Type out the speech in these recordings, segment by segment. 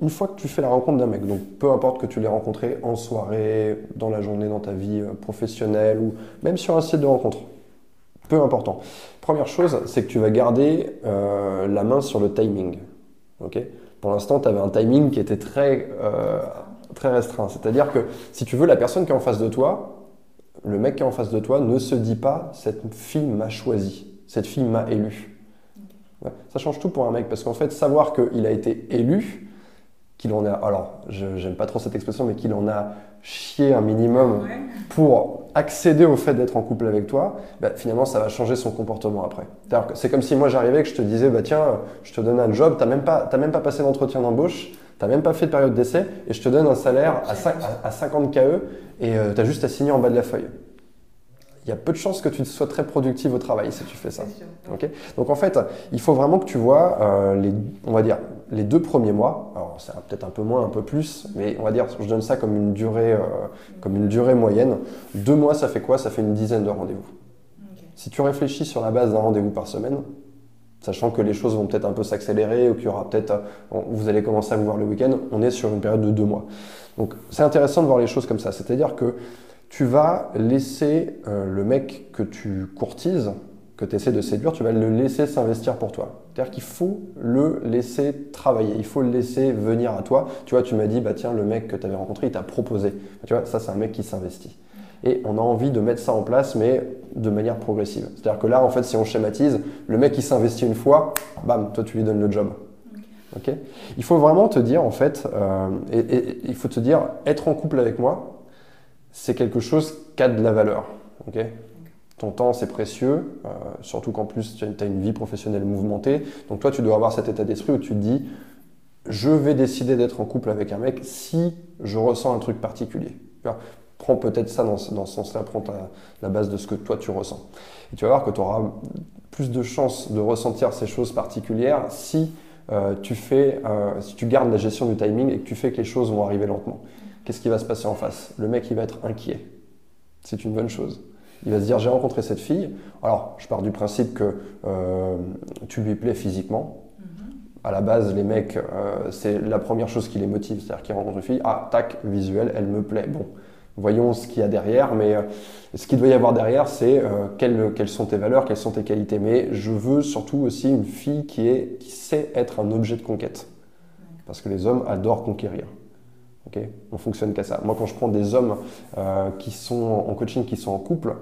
une fois que tu fais la rencontre d'un mec, donc peu importe que tu l'aies rencontré en soirée, dans la journée, dans ta vie euh, professionnelle ou même sur un site de rencontre, peu important. Première chose, c'est que tu vas garder euh, la main sur le timing. ok? Pour l'instant, tu avais un timing qui était très, euh, très restreint. C'est-à-dire que si tu veux, la personne qui est en face de toi, le mec qui est en face de toi ne se dit pas cette fille m'a choisi, cette fille m'a élu. Ça change tout pour un mec parce qu'en fait, savoir qu'il a été élu, qu'il en a, alors j'aime pas trop cette expression, mais qu'il en a chié un minimum pour accéder au fait d'être en couple avec toi, bah, finalement ça va changer son comportement après. C'est comme si moi j'arrivais que je te disais, bah tiens, je te donne un job, t'as même pas, même pas passé d'entretien d'embauche, t'as même pas fait de période d'essai, et je te donne un salaire à, à, 50 KE, et euh, tu as juste à signer en bas de la feuille il y a peu de chances que tu sois très productive au travail si tu fais ça. Donc en fait, il faut vraiment que tu vois euh, les, on va dire, les deux premiers mois. Alors c'est peut-être un peu moins, un peu plus, mais on va dire, je donne ça comme une durée, euh, comme une durée moyenne. Deux mois, ça fait quoi? Ça fait une dizaine de rendez-vous. Si tu réfléchis sur la base d'un rendez-vous par semaine, sachant que les choses vont peut-être un peu s'accélérer ou qu'il y aura peut-être, euh, vous allez commencer à vous voir le week-end, on est sur une période de deux mois. Donc c'est intéressant de voir les choses comme ça. C'est-à-dire que tu vas laisser euh, le mec que tu courtises, que tu essaies de séduire, tu vas le laisser s'investir pour toi. C'est-à-dire qu'il faut le laisser travailler, il faut le laisser venir à toi. Tu vois, tu m'as dit, bah tiens, le mec que tu avais rencontré, il t'a proposé. Tu vois, ça, c'est un mec qui s'investit. Et on a envie de mettre ça en place, mais de manière progressive. C'est-à-dire que là, en fait, si on schématise, le mec qui s'investit une fois, bam, toi, tu lui donnes le job. Ok il faut vraiment te dire, en fait, euh, et il faut te dire, être en couple avec moi, c'est quelque chose qui a de la valeur. Ton temps, c'est précieux, euh, surtout qu'en plus, tu as une vie professionnelle mouvementée. Donc toi, tu dois avoir cet état d'esprit où tu te dis, je vais décider d'être en couple avec un mec si je ressens un truc particulier. Prends peut-être ça dans, ce sens-là, prends la base de ce que toi tu ressens. Et tu vas voir que tu auras plus de chances de ressentir ces choses particulières si euh, tu fais, euh, si tu gardes la gestion du timing et que tu fais que les choses vont arriver lentement qu'est-ce qui va se passer en face? Le mec, il va être inquiet. C'est une bonne chose. Il va se dire, j'ai rencontré cette fille. Alors, je pars du principe que euh, tu lui plais physiquement. Mm-hmm. À la base, les mecs, euh, c'est la première chose qui les motive. C'est-à-dire qu'ils rencontrent une fille, ah, tac, visuel, elle me plaît. Bon, voyons ce qu'il y a derrière. Mais euh, ce qu'il doit y avoir derrière, c'est quelles, quelles, sont tes valeurs, quelles sont tes qualités. Mais je veux surtout aussi une fille qui, est, qui sait être un objet de conquête. Parce que les hommes adorent conquérir. On fonctionne qu'à ça. Moi, quand je prends des hommes euh, qui sont en coaching, qui sont en couple,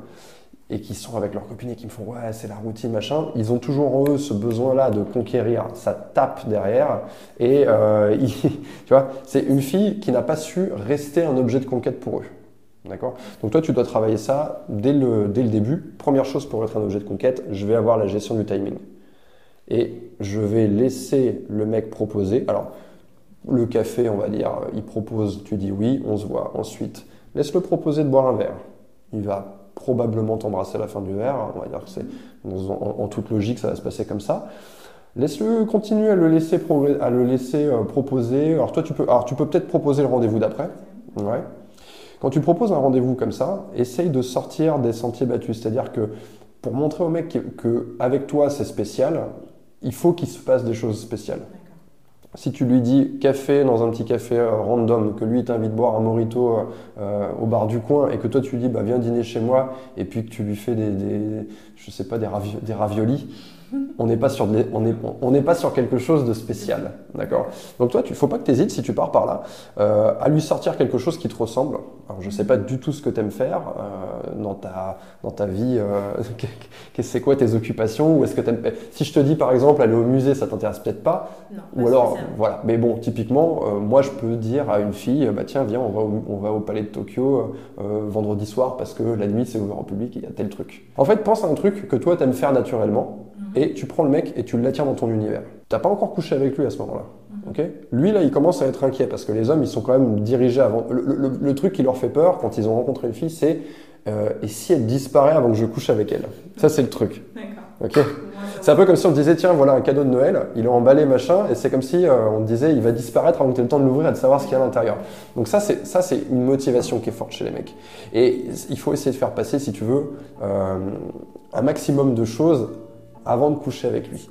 et qui sont avec leur copine et qui me font ouais c'est la routine machin ils ont toujours en eux ce besoin là de conquérir. Ça tape derrière. Et euh, tu vois c'est une fille qui n'a pas su rester un objet de conquête pour eux. D'accord? Donc toi tu dois travailler ça dès le, dès le début. Première chose pour être un objet de conquête je vais avoir la gestion du timing. Et je vais laisser le mec proposer. Alors le café, on va dire, il propose, tu dis oui, on se voit. Ensuite, laisse-le proposer de boire un verre. Il va probablement t'embrasser à la fin du verre. On va dire que c'est en, toute logique, ça va se passer comme ça. Laisse-le continuer à le laisser, à le laisser euh, proposer. Alors toi, tu peux, alors tu peux peut-être proposer le rendez-vous d'après. Ouais. Quand tu proposes un rendez-vous comme ça, essaye de sortir des sentiers battus. C'est-à-dire que pour montrer au mec que, avec toi c'est spécial, il faut qu'il se passe des choses spéciales. Si tu lui dis café dans un petit café euh, random, que lui t'invite boire un morito euh, euh, au bar du coin et que toi tu lui dis bah, viens dîner chez moi et puis que tu lui fais des, je sais pas des, des raviolis, on n'est pas sur on on n'est pas sur quelque chose de spécial, d'accord? Donc toi, il faut pas que tu hésites si tu pars par là euh, à lui sortir quelque chose qui te ressemble. Alors je sais pas du tout ce que tu aimes faire euh, dans ta dans ta vie. Euh, c'est quoi tes occupations ou est-ce que Si je te dis par exemple aller au musée, ça t'intéresse peut-être pas? Non, ou alors voilà. Mais bon, typiquement, euh, moi je peux dire à une fille, bah tiens, viens, on va au, on va au palais de Tokyo vendredi soir parce que la nuit c'est ouvert au public, il y a tel truc. En fait, pense à un truc que toi t'aimes faire naturellement et tu prends le mec et tu l'attires dans ton univers. T'as pas encore couché avec lui à ce moment-là. Mhm. ok? Lui, là, il commence à être inquiet parce que les hommes, ils sont quand même dirigés avant. Le, truc qui leur fait peur quand ils ont rencontré une fille, c'est euh, et si elle disparaît avant que je couche avec elle? Ça, c'est le truc. D'accord. C'est un peu comme si on disait tiens, voilà un cadeau de Noël, il est emballé, machin, et c'est comme si euh, on disait il va disparaître avant que tu aies le temps de l'ouvrir et de savoir ce qu'il y a à l'intérieur. Donc ça, c'est ça, c'est une motivation qui est forte chez les mecs. Et il faut essayer de faire passer, si tu veux, euh, un maximum de choses avant de coucher avec lui.